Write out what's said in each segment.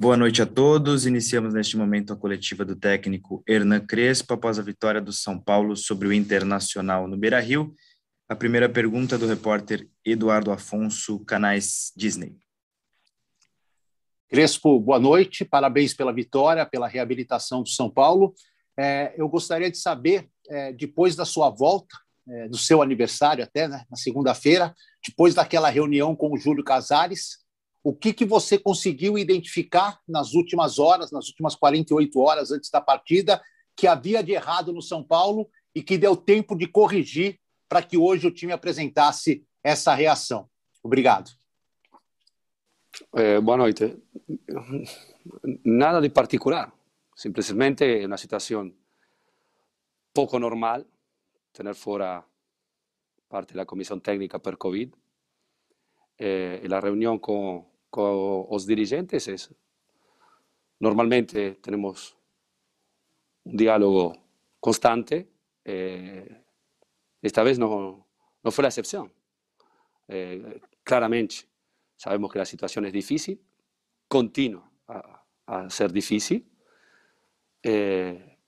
Boa noite a todos. Iniciamos neste momento a coletiva do técnico Hernan Crespo após a vitória do São Paulo sobre o Internacional no Beira-Rio. A primeira pergunta do repórter Eduardo Afonso, canais Disney. Crespo, boa noite. Parabéns pela vitória, pela reabilitação do São Paulo. É, eu gostaria de saber, é, depois da sua volta, é, do seu aniversário até, né, na segunda-feira, depois daquela reunião com o Júlio Casares, o que, que você conseguiu identificar nas últimas horas, nas últimas 48 horas antes da partida, que havia de errado no São Paulo e que deu tempo de corrigir para que hoje o time apresentasse essa reação? Obrigado. Eh, boa noite. Nada de particular. Simplesmente uma situação pouco normal, tener fora parte da comissão técnica per Covid. Eh, la reunión con, con los dirigentes es, normalmente tenemos un diálogo constante, eh, esta vez no, no, fue la excepción. Eh, claramente sabemos que la situación es difícil, continúa a, a ser difícil, eh,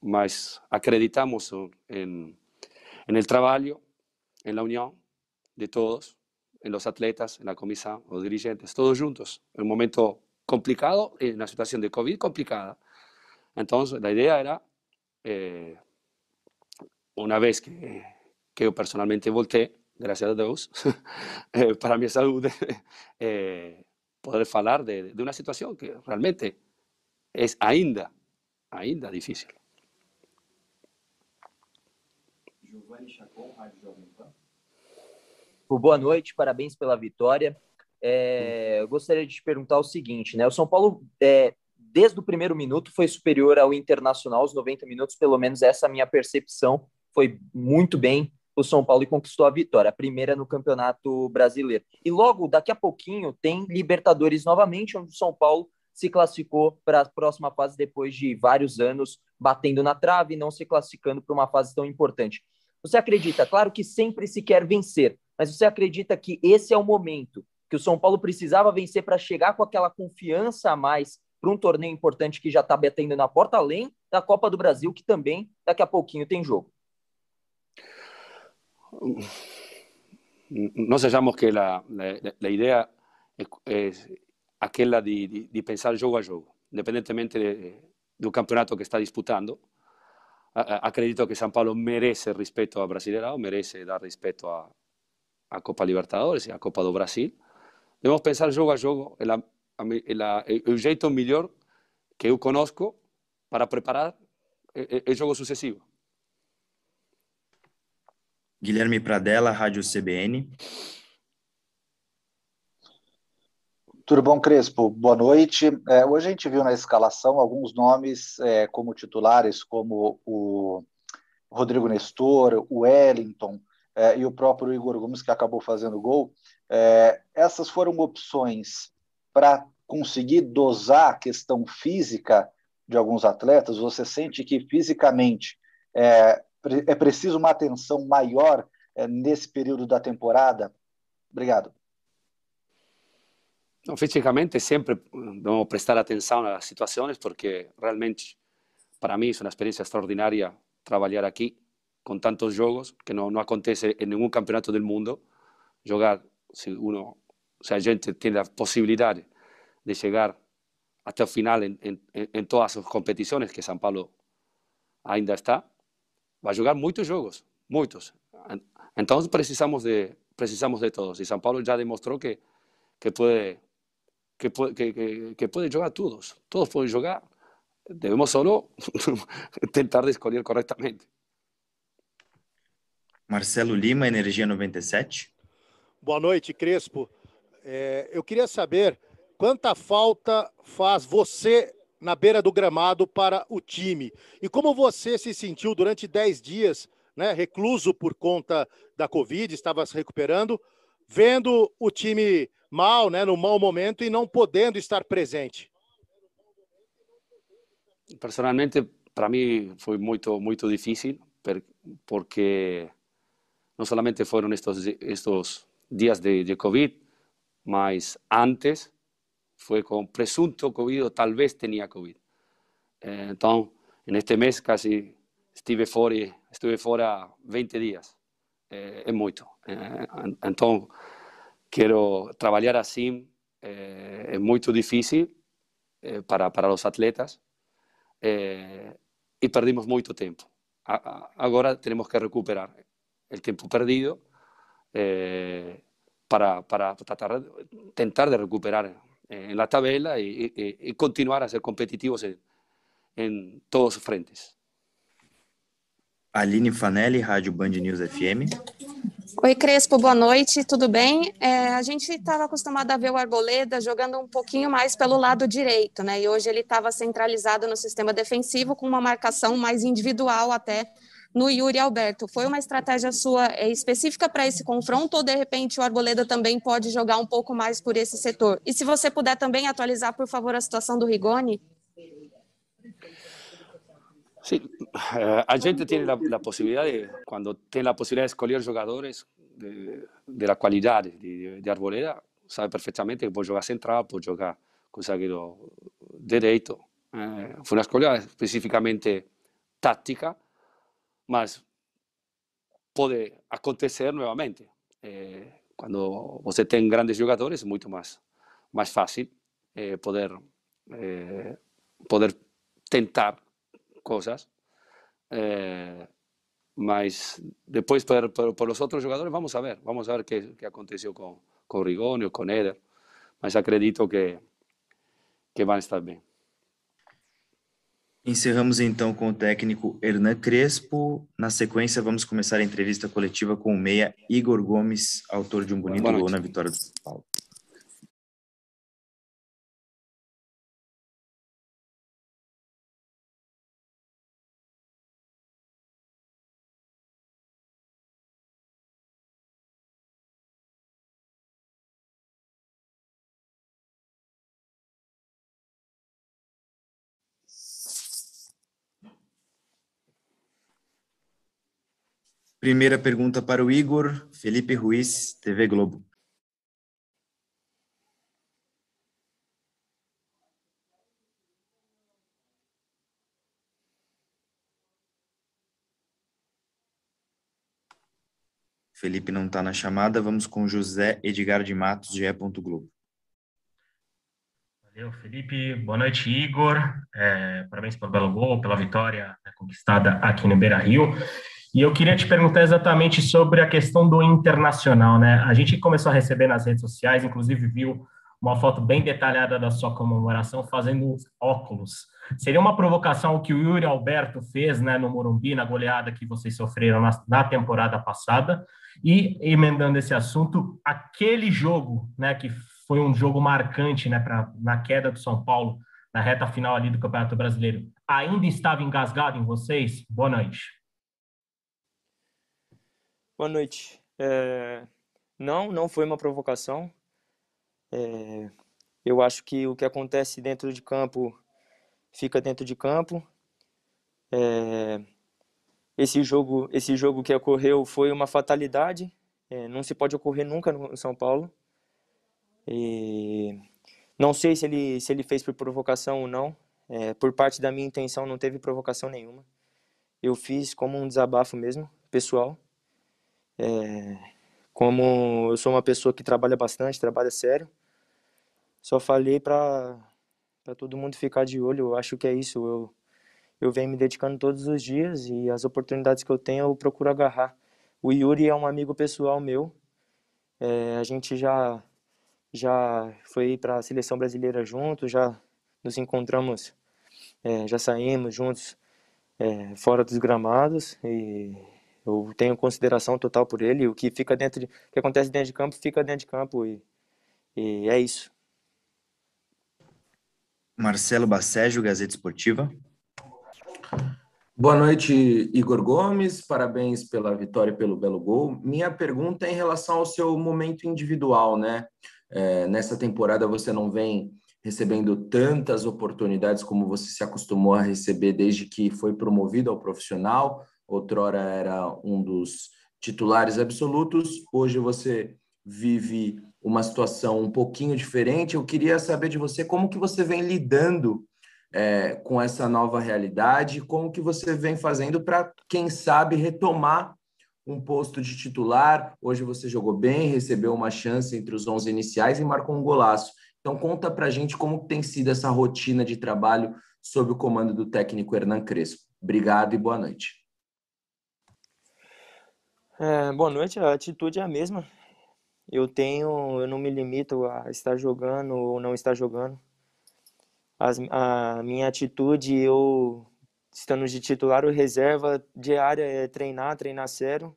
mas acreditamos en, en el trabajo, en la unión de todos, en los atletas, en la comisión, los dirigentes, todos juntos, en un momento complicado, en una situación de COVID complicada. Entonces, la idea era, eh, una vez que, que, yo personalmente volteé, gracias a Dios, eh, para mi salud, eh, poder hablar de, de, una situación que realmente es ainda, ainda difícil. Giovanni Chacon, boa noite, parabéns pela vitória. É, eu gostaria de te perguntar o seguinte, né? O São Paulo, é, desde o primeiro minuto, foi superior ao Internacional, os 90 minutos, pelo menos essa é minha percepção, foi muito bem o São Paulo e conquistou a vitória, a primeira no Campeonato Brasileiro. E logo, daqui a pouquinho, tem Libertadores novamente, onde o São Paulo se classificou para a próxima fase depois de vários anos batendo na trave e não se classificando para uma fase tão importante. Você acredita? Claro que sempre se quer vencer, mas você acredita que esse é o momento que o São Paulo precisava vencer para chegar com aquela confiança a mais para um torneio importante que já está batendo na porta, além da Copa do Brasil, que também daqui a pouquinho tem jogo? Não sejamos que a, a, a ideia é, aquela de, de, de, pensar jogo a jogo, independentemente de, do campeonato que está disputando. Acredito que São Paulo merece respeito ao Brasileirão, merece dar respeito a, a Copa Libertadores e a Copa do Brasil. Devemos pensar jogo a jogo el jeito melhor que eu conosco para preparar o jogo sucessivo. Guilherme Pradella, Rádio CBN. Tudo bom, Crespo? Boa noite. É, hoje a gente viu na escalação alguns nomes é, como titulares, como o Rodrigo Nestor, o Wellington, é, e o próprio Igor Gomes, que acabou fazendo gol, é, essas foram opções para conseguir dosar a questão física de alguns atletas? Você sente que fisicamente é, é preciso uma atenção maior é, nesse período da temporada? Obrigado. Fisicamente sempre devemos prestar atenção às situações porque realmente para mim é uma experiência extraordinária trabalhar aqui con tantos juegos que no, no acontece en ningún campeonato del mundo, jugar, si uno, si hay gente tiene la posibilidad de llegar hasta el final en, en, en todas sus competiciones, que San Pablo ainda está, va a jugar muchos juegos, muchos. Entonces precisamos de, precisamos de todos. Y San Pablo ya demostró que, que, puede, que, puede, que, que puede jugar todos. Todos pueden jugar. Debemos solo intentar de escoger correctamente. Marcelo Lima, Energia 97. Boa noite, Crespo. É, eu queria saber quanta falta faz você na beira do gramado para o time e como você se sentiu durante 10 dias, né, recluso por conta da Covid, estava se recuperando, vendo o time mal, né, no mau momento e não podendo estar presente. Personalmente, para mim foi muito muito difícil porque no solamente fueron estos, estos días de, de COVID, mas antes foi com presunto Covid ou talvez tenha Covid. Eh, então, neste mês quase estive fora, estive fora 20 dias. É, é muito. É, então, quero trabalhar assim. É, é muito difícil é, para, para os atletas é, e perdimos muito tempo. Agora temos que recuperar o tempo perdido eh, para, para tratar, tentar de recuperar en la tabela y, y, y continuar a ser competitivos en, em todos os frentes. Aline Fanelli, Rádio Band News FM. Oi, Crespo, boa noite, tudo bem? É, a gente estava acostumado a ver o Arboleda jogando um pouquinho mais pelo lado direito, né? E hoje ele estava centralizado no sistema defensivo com uma marcação mais individual até no Yuri Alberto. Foi uma estratégia sua é, específica para esse confronto ou de repente o Arboleda também pode jogar um pouco mais por esse setor? E se você puder também atualizar, por favor, a situação do Rigoni? Sí, a gente tem a, possibilidade, quando tem a possibilidade de escolher jogadores de, de la de, de Arboleda, sabe perfeitamente que pode jogar central, pode jogar com zagueiro direito. Eh, foi uma escolha especificamente tática, mas pode acontecer novamente. Eh, quando você tem grandes jogadores, é muito mais, mais fácil eh, poder, eh, poder tentar coisas. Mas depois, por, por, por, os outros jogadores, vamos ver. Vamos ver o que, que aconteceu com, com Rigoni com Eder. Mas acredito que, que vão estar bem. Encerramos então com o técnico Hernan Crespo. Na sequência, vamos começar a entrevista coletiva com o meia Igor Gomes, autor de um bonito gol na vitória do São Paulo. Primeira pergunta para o Igor, Felipe Ruiz, TV Globo. Felipe não está na chamada, vamos com José Edgar de Matos, GE. Globo. Valeu, Felipe. Boa noite, Igor. É, parabéns pelo belo gol, pela vitória né, conquistada aqui no Beira Rio. E eu queria te perguntar exatamente sobre a questão do internacional, né? A gente começou a receber nas redes sociais, inclusive viu uma foto bem detalhada da sua comemoração fazendo óculos. Seria uma provocação o que o Yuri Alberto fez né, no Morumbi, na goleada que vocês sofreram na, na temporada passada. E, emendando esse assunto, aquele jogo, né, que foi um jogo marcante né, pra, na queda do São Paulo, na reta final ali do Campeonato Brasileiro, ainda estava engasgado em vocês? Boa noite. Boa noite. É, não, não foi uma provocação. É, eu acho que o que acontece dentro de campo fica dentro de campo. É, esse jogo, esse jogo que ocorreu foi uma fatalidade. É, não se pode ocorrer nunca no São Paulo. E não sei se ele se ele fez por provocação ou não. É, por parte da minha intenção, não teve provocação nenhuma. Eu fiz como um desabafo mesmo, pessoal. É, como eu sou uma pessoa que trabalha bastante, trabalha sério, só falei para todo mundo ficar de olho. Eu acho que é isso. Eu eu venho me dedicando todos os dias e as oportunidades que eu tenho eu procuro agarrar. O Yuri é um amigo pessoal meu. É, a gente já já foi para a seleção brasileira junto, já nos encontramos, é, já saímos juntos é, fora dos gramados e eu tenho consideração total por ele. O que fica dentro de, o que acontece dentro de campo fica dentro de campo e, e é isso. Marcelo Bacejo, Gazeta Esportiva. Boa noite, Igor Gomes. Parabéns pela vitória e pelo belo gol. Minha pergunta é em relação ao seu momento individual, né? É, nessa temporada você não vem recebendo tantas oportunidades como você se acostumou a receber desde que foi promovido ao profissional outrora era um dos titulares absolutos, hoje você vive uma situação um pouquinho diferente. Eu queria saber de você como que você vem lidando é, com essa nova realidade, como que você vem fazendo para, quem sabe, retomar um posto de titular. Hoje você jogou bem, recebeu uma chance entre os 11 iniciais e marcou um golaço. Então conta para gente como tem sido essa rotina de trabalho sob o comando do técnico Hernan Crespo. Obrigado e boa noite. É, boa noite, a atitude é a mesma. Eu tenho, eu não me limito a estar jogando ou não estar jogando. As, a minha atitude, eu estando de titular ou reserva diária é treinar, treinar sério.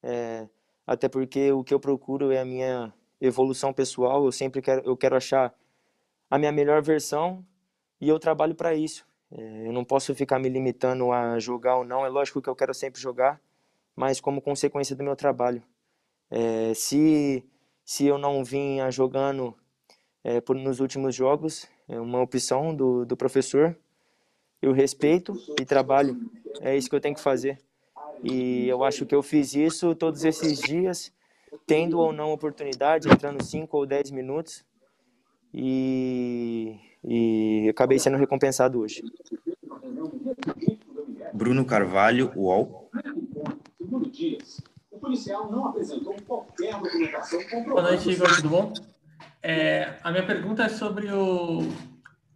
É, até porque o que eu procuro é a minha evolução pessoal. Eu sempre quero, eu quero achar a minha melhor versão e eu trabalho para isso. É, eu não posso ficar me limitando a jogar ou não. É lógico que eu quero sempre jogar, mas como consequência do meu trabalho. É, se se eu não vinha jogando é, por, nos últimos jogos, é uma opção do, do professor. Eu respeito e trabalho. É isso que eu tenho que fazer. E eu acho que eu fiz isso todos esses dias, tendo ou não oportunidade, entrando 5 ou 10 minutos. E, e acabei sendo recompensado hoje. Bruno Carvalho, UOL policial não apresentou qualquer documentação Boa noite, Igor, tudo bom? É, a minha pergunta é sobre o...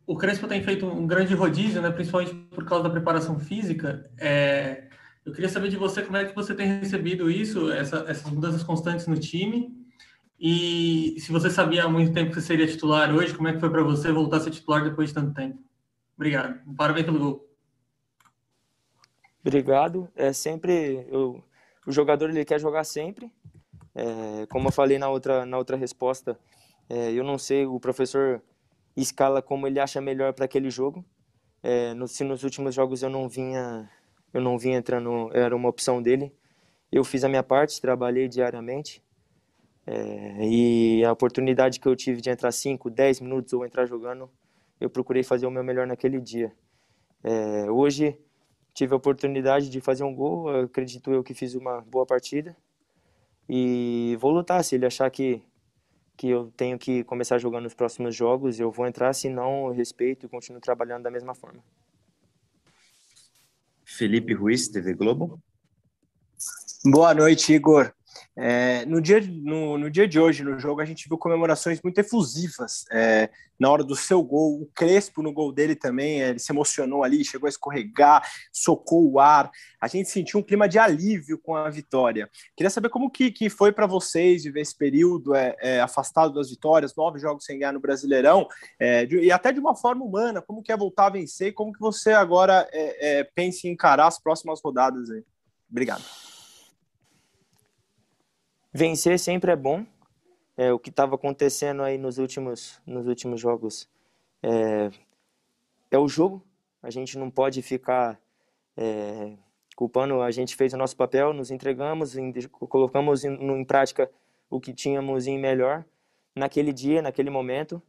O Crespo tem feito um grande rodízio, né, principalmente por causa da preparação física. É, eu queria saber de você como é que você tem recebido isso, essa, essas mudanças constantes no time, e se você sabia há muito tempo que você seria titular hoje, como é que foi para você voltar a ser titular depois de tanto tempo? Obrigado. Parabéns pelo gol. Obrigado. É sempre eu o jogador ele quer jogar sempre. É, como eu falei na outra, na outra resposta, é, eu não sei, o professor escala como ele acha melhor para aquele jogo. É, no, se nos últimos jogos eu não vinha, eu não vinha entrando, era uma opção dele. Eu fiz a minha parte, trabalhei diariamente. É, e a oportunidade que eu tive de entrar 5, 10 minutos ou entrar jogando, eu procurei fazer o meu melhor naquele dia. É, hoje tive a oportunidade de fazer um gol, acredito eu que fiz uma boa partida. E vou lutar, se ele achar que, que eu tenho que começar jogando nos próximos jogos, eu vou entrar, se não, eu respeito e continuo trabalhando da mesma forma. Felipe Ruiz, TV Globo. Boa noite, Igor. É, no, dia, no, no, dia de hoje, no jogo, a gente viu comemorações muito efusivas. É, na hora do seu gol, o Crespo no gol dele também, é, ele se emocionou ali, chegou a escorregar, socou o ar. A gente sentiu um clima de alívio com a vitória. Queria saber como que, que foi para vocês viver esse período é, é, afastado das vitórias, nove jogos sem ganhar no Brasileirão, é, de, e até de uma forma humana, como que é voltar a vencer, como que você agora pensa em encarar as próximas rodadas aí. Obrigado. Vencer sempre é bom. É, o que estava acontecendo aí nos últimos, nos últimos jogos é, é o jogo. A gente não pode ficar é, culpando. A gente fez o nosso papel, nos entregamos, colocamos em, em, prática o que tínhamos em melhor naquele dia, naquele momento.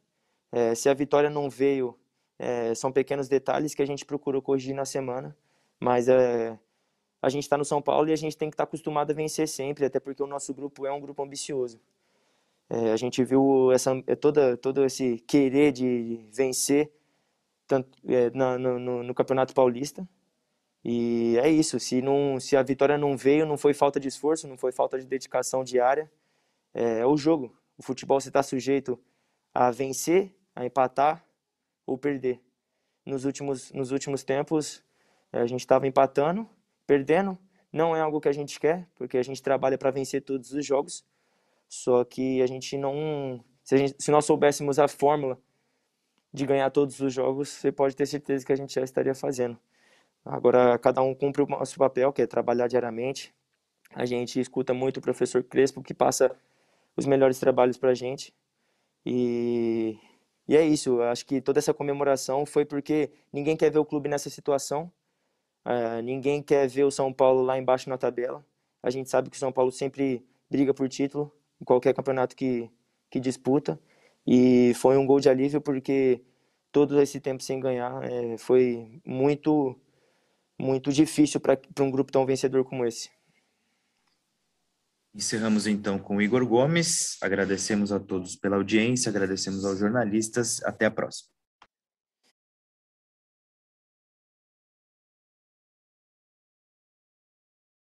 É, se a vitória não veio, é, são pequenos detalhes que a gente procurou corrigir na semana. Mas é, a gente está no São Paulo e a gente tem que estar tá acostumado a vencer sempre, até porque o nosso grupo é um grupo ambicioso. É, a gente viu essa, é, toda, todo esse querer de vencer tanto, é, na, no, no, Campeonato Paulista. E é isso, se, não, se a vitória não veio, não foi falta de esforço, não foi falta de dedicação diária, é, é o jogo. O futebol você está sujeito a vencer, a empatar ou perder. Nos últimos, nos últimos tempos, a gente estava empatando, perdendo. Não é algo que a gente quer, porque a gente trabalha para vencer todos os jogos. Só que a gente não. Se, gente, se nós soubéssemos a fórmula de ganhar todos os jogos, você pode ter certeza que a gente já estaria fazendo. Agora, cada um cumpre o nosso papel, que é trabalhar diariamente. A gente escuta muito o professor Crespo, que passa os melhores trabalhos para a gente. E, e é isso. Acho que toda essa comemoração foi porque ninguém quer ver o clube nessa situação. Uh, ninguém quer ver o São Paulo lá embaixo na tabela. A gente sabe que o São Paulo sempre briga por título em qualquer campeonato que, que disputa. E foi um gol de alívio porque todo esse tempo sem ganhar é, foi muito, muito difícil para um grupo tão vencedor como esse. Encerramos então com o Igor Gomes. Agradecemos a todos pela audiência, agradecemos aos jornalistas. Até a próxima.